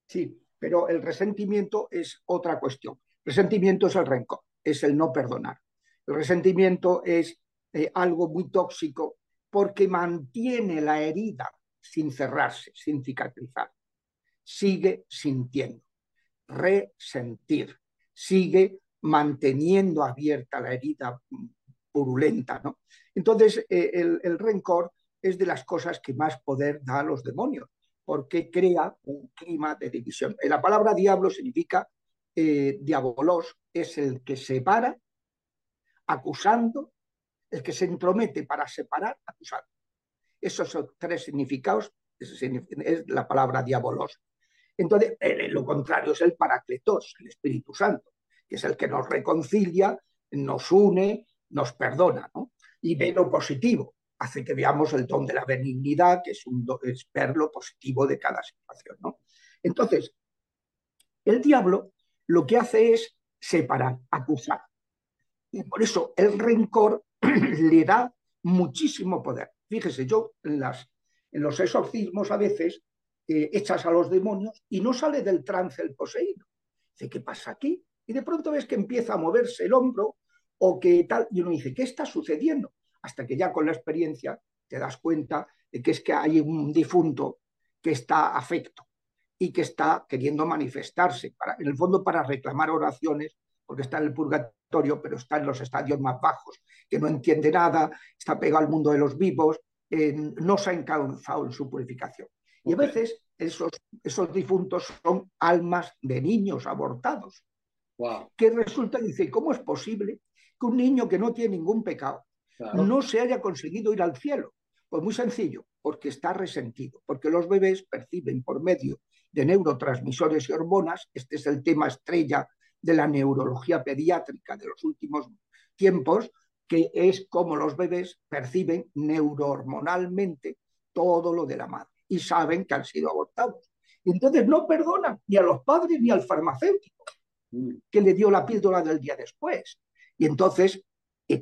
Sí, pero el resentimiento es otra cuestión. Resentimiento es el rencor, es el no perdonar. El resentimiento es algo muy tóxico porque mantiene la herida sin cerrarse, sin cicatrizar. Sigue sintiendo, resentir, sigue manteniendo abierta la herida purulenta. ¿no? Entonces, eh, el, rencor es de las cosas que más poder da a los demonios, porque crea un clima de división. Eh, la palabra diablo significa eh, diabolos, es el que separa, acusando el que se entromete para separar, acusar. Esos son tres significados, es la palabra diabolos. Entonces, lo contrario es el paracletos, el Espíritu Santo, que es el que nos reconcilia, nos une, nos perdona, ¿no? Y ve lo positivo, hace que veamos el don de la benignidad, que es, un, es ver lo positivo de cada situación, ¿no? Entonces, el diablo lo que hace es separar, acusar. Y por eso el rencor [CLEARS THROAT] le da muchísimo poder. Fíjese, yo en, las, en los exorcismos a veces eh, echas a los demonios y no sale del trance el poseído. Dice, ¿qué pasa aquí? Y de pronto ves que empieza a moverse el hombro o que tal, y uno dice, ¿qué está sucediendo? Hasta que ya con la experiencia te das cuenta de que es que hay un difunto que está afecto y que está queriendo manifestarse, para, en el fondo para reclamar oraciones, porque está en el purgatorio pero está en los estadios más bajos, que no entiende nada, está pegado al mundo de los vivos, no se ha encauzado en su purificación. Y a veces esos, esos difuntos son almas de niños abortados. Wow. Que resulta, dice, ¿cómo es posible que un niño que no tiene ningún pecado Claro. no se haya conseguido ir al cielo? Pues muy sencillo, porque está resentido, porque los bebés perciben por medio de neurotransmisores y hormonas, este es el tema estrella de la neurología pediátrica de los últimos tiempos, que es como los bebés perciben neurohormonalmente todo lo de la madre y saben que han sido abortados. Y entonces no perdonan ni a los padres ni al farmacéutico Mm. que le dio la píldora del día después. Y entonces, y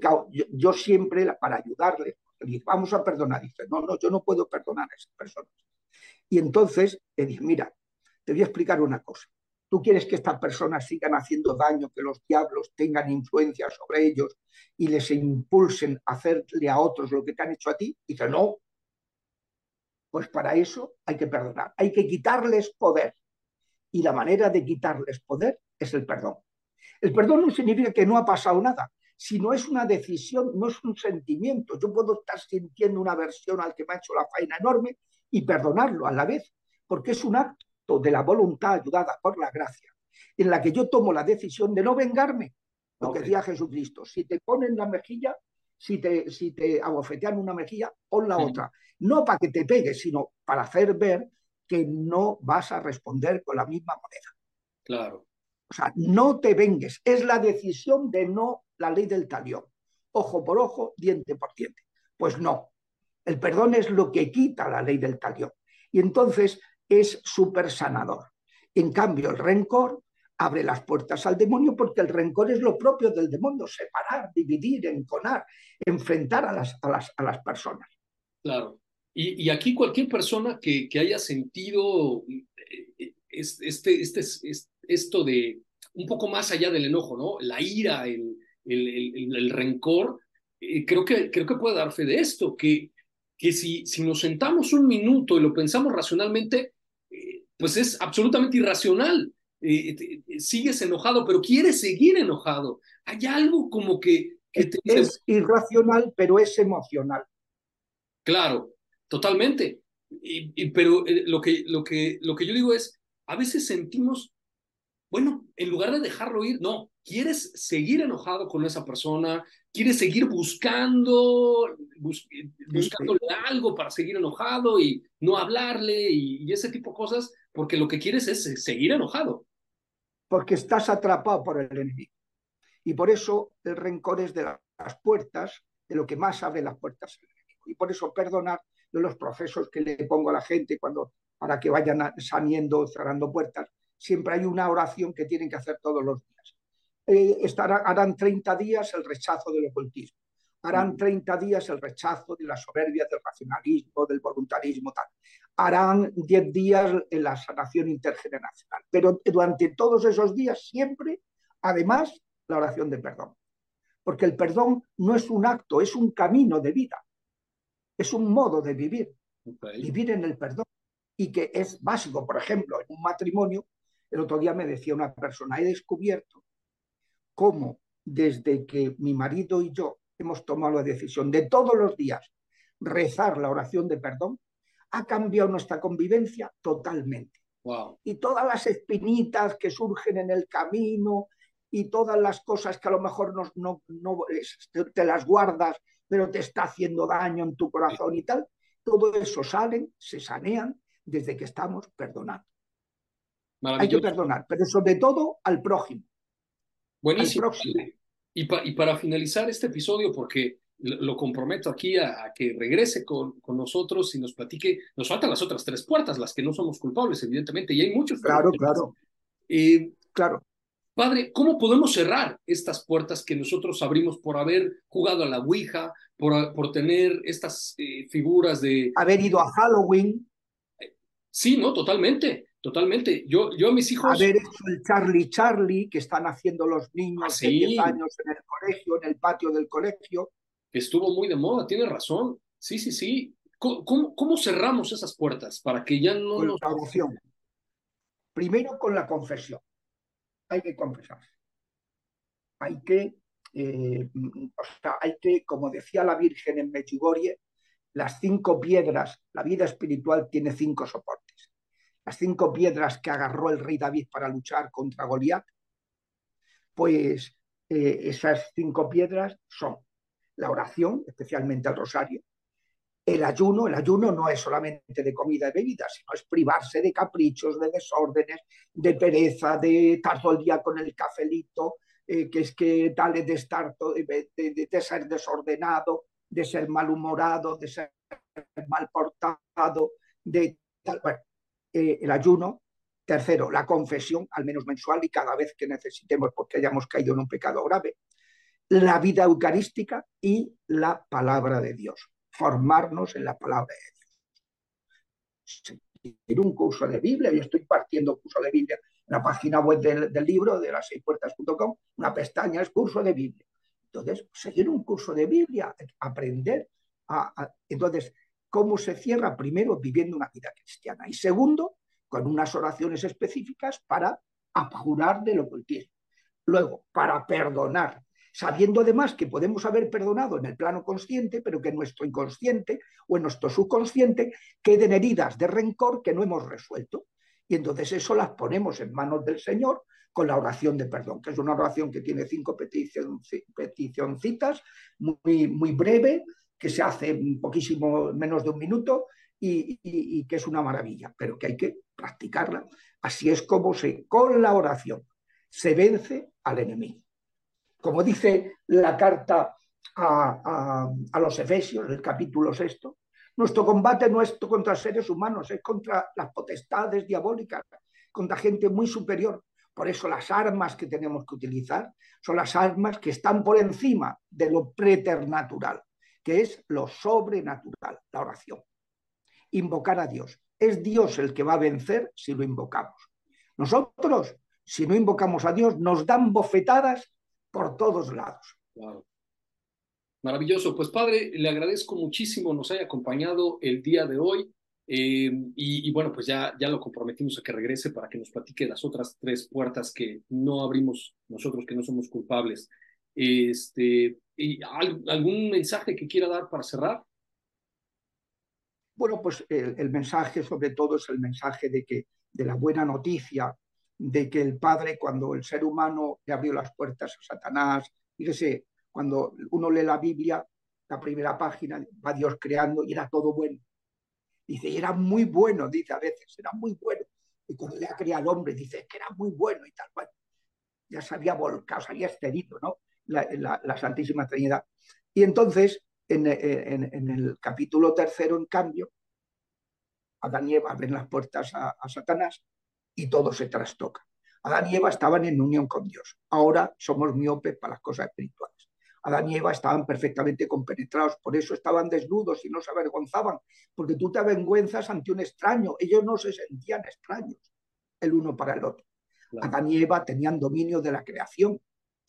yo, siempre, para ayudarle, le dije, vamos a perdonar. Dice, no, no, yo no puedo perdonar a esas personas. Y entonces le dije, mira, te voy a explicar una cosa. ¿Tú quieres que estas personas sigan haciendo daño, que los diablos tengan influencia sobre ellos y les impulsen a hacerle a otros lo que te han hecho a ti? Dice, no. Pues para eso hay que perdonar, hay que quitarles poder. Y la manera de quitarles poder es el perdón. El perdón no significa que no ha pasado nada, sino es una decisión, no es un sentimiento. Yo puedo estar sintiendo una aversión al que me ha hecho la faena enorme y perdonarlo a la vez, porque es un acto de la voluntad ayudada por la gracia, en la que yo tomo la decisión de no vengarme. Lo Ok. que decía Jesucristo, si te ponen la mejilla, si te, si te abofetean una mejilla, pon la Sí. otra. No para que te pegues, sino para hacer ver que no vas a responder con la misma moneda. Claro. O sea, no te vengues. Es la decisión de no la ley del talión. Ojo por ojo, diente por diente. Pues no. El perdón es lo que quita la ley del talión. Y entonces es súper sanador. En cambio, el rencor abre las puertas al demonio porque el rencor es lo propio del demonio, separar, dividir, enconar, enfrentar a las, a las, a las personas. Claro. Y, y aquí cualquier persona que, que haya sentido eh, es- este, este, es- esto de un poco más allá del enojo, ¿no? La ira, el, el, el- el rencor, eh, creo, que, creo que puede dar fe de esto, que, que si, si nos sentamos un minuto y lo pensamos racionalmente, pues es absolutamente irracional. Eh, te- te- sigues enojado, pero quieres seguir enojado. Hay algo como que, que te dice, Es irracional, pero es emocional. Claro, totalmente. Y, y- pero eh, lo, que, lo, que, lo que yo digo es, a veces sentimos, bueno, en lugar de dejarlo ir, no, quieres seguir enojado con esa persona, quieres seguir buscando, bus- buscándole algo para seguir enojado y no hablarle y, y ese tipo de cosas, porque lo que quieres es eh, seguir enojado. porque estás atrapado por el enemigo. Y por eso el rencor es de las puertas, de lo que más abre las puertas al enemigo. Y por eso perdonar de los procesos que le pongo a la gente cuando para que vayan saliendo, cerrando puertas, siempre hay una oración que tienen que hacer todos los días. Eh, harán 30 días el rechazo del ocultismo, harán 30 días el rechazo de la soberbia, del racionalismo, del voluntarismo, tal. Harán 10 días en la sanación intergeneracional. Pero durante todos esos días siempre, además, la oración de perdón. Porque el perdón no es un acto, es un camino de vida. Es un modo de vivir, vivir en el perdón. Y que es básico, por ejemplo, en un matrimonio, el otro día me decía una persona, he descubierto cómo desde que mi marido y yo hemos tomado la decisión de todos los días rezar la oración de perdón, ha cambiado nuestra convivencia totalmente. Wow. Y todas las espinitas que surgen en el camino y todas las cosas que a lo mejor no, no, no te, te las guardas, pero te está haciendo daño en tu corazón y tal, todo eso salen, se sanean desde que estamos perdonando. Hay que perdonar, pero sobre todo al prójimo. Buenísimo. Al. Y, pa- y para finalizar este episodio, porque lo, lo comprometo aquí a, a que regrese con, con nosotros y nos platique, nos faltan las otras tres puertas, las que no somos culpables, evidentemente, y hay muchos. Claro, claro, Eh, claro. Padre, ¿cómo podemos cerrar estas puertas que nosotros abrimos por haber jugado a la Ouija, por, por tener estas eh, figuras de... Haber ido a Halloween, Sí, no, totalmente, totalmente. Yo, yo a mis hijos... haber hecho el Charlie Charlie que están haciendo los niños Ah, de sí. 10 años en el colegio, en el patio del colegio. estuvo muy de moda, tiene razón. Sí, sí, sí. ¿Cómo, cómo, cómo cerramos esas puertas para que ya no con nos... la oración. Primero con la confesión. Hay que confesarse. Hay que, eh, o sea, hay que, como decía la Virgen en Medjugorje, las cinco piedras, la vida espiritual tiene cinco soportes. Las cinco piedras que agarró el rey David para luchar contra Goliat, pues eh, esas cinco piedras son la oración, especialmente el rosario, el ayuno, el ayuno no es solamente de comida y bebida, sino es privarse de caprichos, de desórdenes, de pereza, de estar todo el día con el cafelito, eh, que es que tal de estar de, de, ser desordenado, de ser malhumorado, de ser mal portado, de tal. Bueno, eh, el ayuno. Tercero, la confesión, al menos mensual y cada vez que necesitemos porque hayamos caído en un pecado grave. La vida eucarística y la palabra de Dios formarnos en la palabra de Dios. En un curso de Biblia, yo estoy partiendo curso de Biblia en la página web del, libro de las seispuertas.com, una pestaña es curso de Biblia. Entonces, seguir un curso de Biblia, aprender a, entonces, ¿cómo se cierra? Primero, viviendo una vida cristiana. Y segundo, con unas oraciones específicas para abjurar del ocultismo. Luego, para perdonar sabiendo además que podemos haber perdonado en el plano consciente, pero que en nuestro inconsciente o en nuestro subconsciente queden heridas de rencor que no hemos resuelto. Y entonces eso las ponemos en manos del Señor con la oración de perdón, que es una oración que tiene cinco peticioncitas, muy, muy breve, que se hace un poquísimo menos de un minuto y, que es una maravilla, pero que hay que practicarla. Así es como se, con la oración se vence al enemigo como dice la carta a, los Efesios, el capítulo sexto, nuestro combate no es contra seres humanos, es contra las potestades diabólicas, contra gente muy superior. Por eso las armas que tenemos que utilizar son las armas que están por encima de lo preternatural, que es lo sobrenatural, la oración. Invocar a Dios. Es Dios el que va a vencer si lo invocamos. Nosotros, si no invocamos a Dios, nos dan bofetadas por todos lados. Maravilloso. Pues padre, le agradezco muchísimo nos haya acompañado el día de hoy. Eh, y, bueno, pues ya, ya lo comprometimos a que regrese para que nos platique las otras tres puertas que no abrimos nosotros, que no somos culpables. Este, y ¿Algún mensaje que quiera dar para cerrar? Bueno, pues el, mensaje sobre todo es el mensaje de que de la buena noticia de que el Padre, cuando el ser humano le abrió las puertas a Satanás, fíjese, cuando uno lee la Biblia, la primera página, va Dios creando y era todo bueno. Dice, y era muy bueno, dice a veces, era muy bueno. Y cuando le ha creado al hombre, dice que era muy bueno y tal cual. Ya se había volcado, se había excedido, ¿no? La, Santísima Trinidad. Y entonces, en, el capítulo tercero, en cambio, Adán y Eva abren las puertas a Satanás y todo se trastoca. Adán y Eva estaban en unión con Dios. Ahora somos miopes para las cosas espirituales. Adán y Eva estaban perfectamente compenetrados, por eso estaban desnudos y no se avergonzaban, porque tú te avergüenzas ante un extraño. Ellos no se sentían extraños el uno para el otro. Adán y Eva tenían dominio de la creación,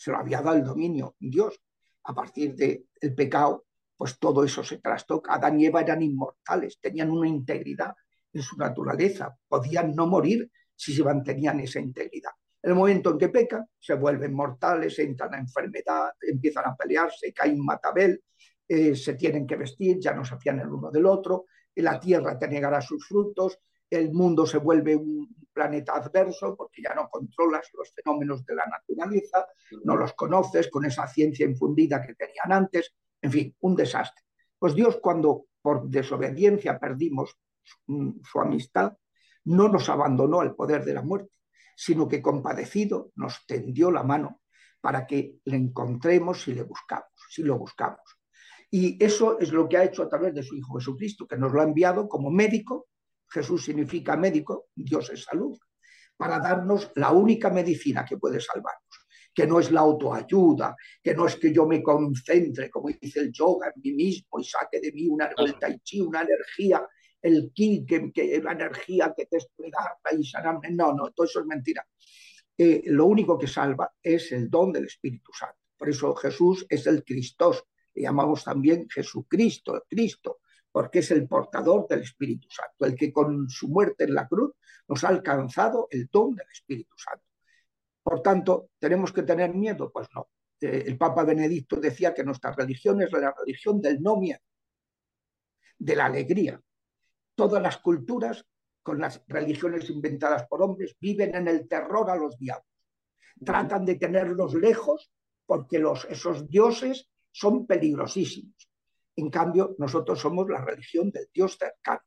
se lo había dado el dominio Dios. A partir del pecado, pues todo eso se trastoca. Adán y Eva eran inmortales, tenían una integridad en su naturaleza, podían no morir si se mantenían esa integridad. En el momento en que pecan, se vuelven mortales, entran a enfermedad, empiezan a pelearse, caen matabel, eh, se tienen que vestir, ya no se fían el uno del otro, la tierra te negará sus frutos, el mundo se vuelve un planeta adverso porque ya no controlas los fenómenos de la naturaleza, no los conoces con esa ciencia infundida que tenían antes, en fin, un desastre. Pues Dios cuando por desobediencia perdimos su amistad, no nos abandonó al poder de la muerte, sino que compadecido nos tendió la mano para que le encontremos si le buscamos, si lo buscamos. Y eso es lo que ha hecho a través de su Hijo Jesucristo, que nos lo ha enviado como médico. Jesús significa médico, Dios es salud, para darnos la única medicina que puede salvarnos, que no es la autoayuda, que no es que yo me concentre, como dice el yoga, en mí mismo y saque de mí una, el tai chi, una energía el ki, que, la energía que te dar y sanarme. No, no, todo eso es mentira. Eh, lo único que salva es el don del Espíritu Santo. Por eso Jesús es el Cristo, le llamamos también Jesucristo, el Cristo, porque es el portador del Espíritu Santo, el que con su muerte en la cruz nos ha alcanzado el don del Espíritu Santo. Por tanto, ¿tenemos que tener miedo? Pues no. Eh, el Papa Benedicto decía que nuestra religión es la religión del no miedo, de la alegría, todas las culturas con las religiones inventadas por hombres, viven en el terror a los diablos. Tratan de tenerlos lejos porque los, esos dioses son peligrosísimos. En cambio, nosotros somos la religión del Dios cercano,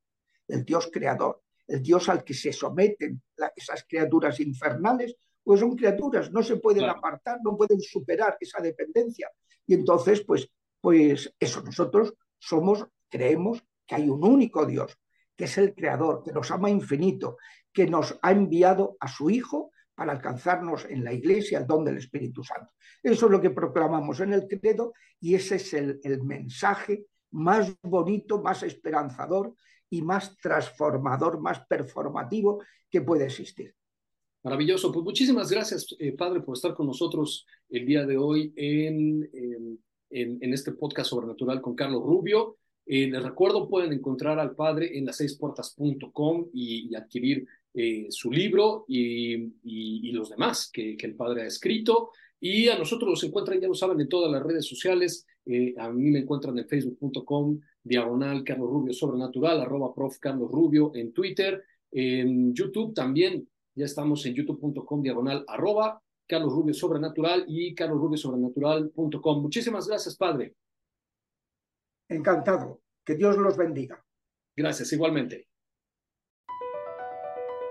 el Dios creador, el Dios al que se someten esas criaturas infernales, pues son criaturas, no se pueden apartar, no pueden superar esa dependencia. Y entonces, pues, pues eso, nosotros somos, creemos que hay un único Dios, que es el creador, que nos ama infinito, que nos ha enviado a su Hijo para alcanzarnos en la iglesia el don del Espíritu Santo. Eso es lo que proclamamos en el credo y ese es el, mensaje más bonito, más esperanzador y más transformador, más performativo que puede existir. Maravilloso. Pues muchísimas gracias, eh, Padre, por estar con nosotros el día de hoy en, en, este podcast sobrenatural con Carlos Rubio. Eh, les recuerdo, pueden encontrar al Padre en las seisportas.com y, y adquirir eh, su libro y, y, y, los demás que, que el Padre ha escrito. Y a nosotros nos encuentran, ya lo saben, en todas las redes sociales. Eh, a mí me encuentran en facebook.com, diagonal Carlos Rubio Sobrenatural, arroba prof Carlos Rubio en Twitter. En YouTube también, ya estamos en youtube.com, diagonal arroba Carlos Rubio Sobrenatural y carlosrubiosobrenatural.com. Muchísimas gracias, Padre. Encantado. Que Dios los bendiga. Gracias, igualmente.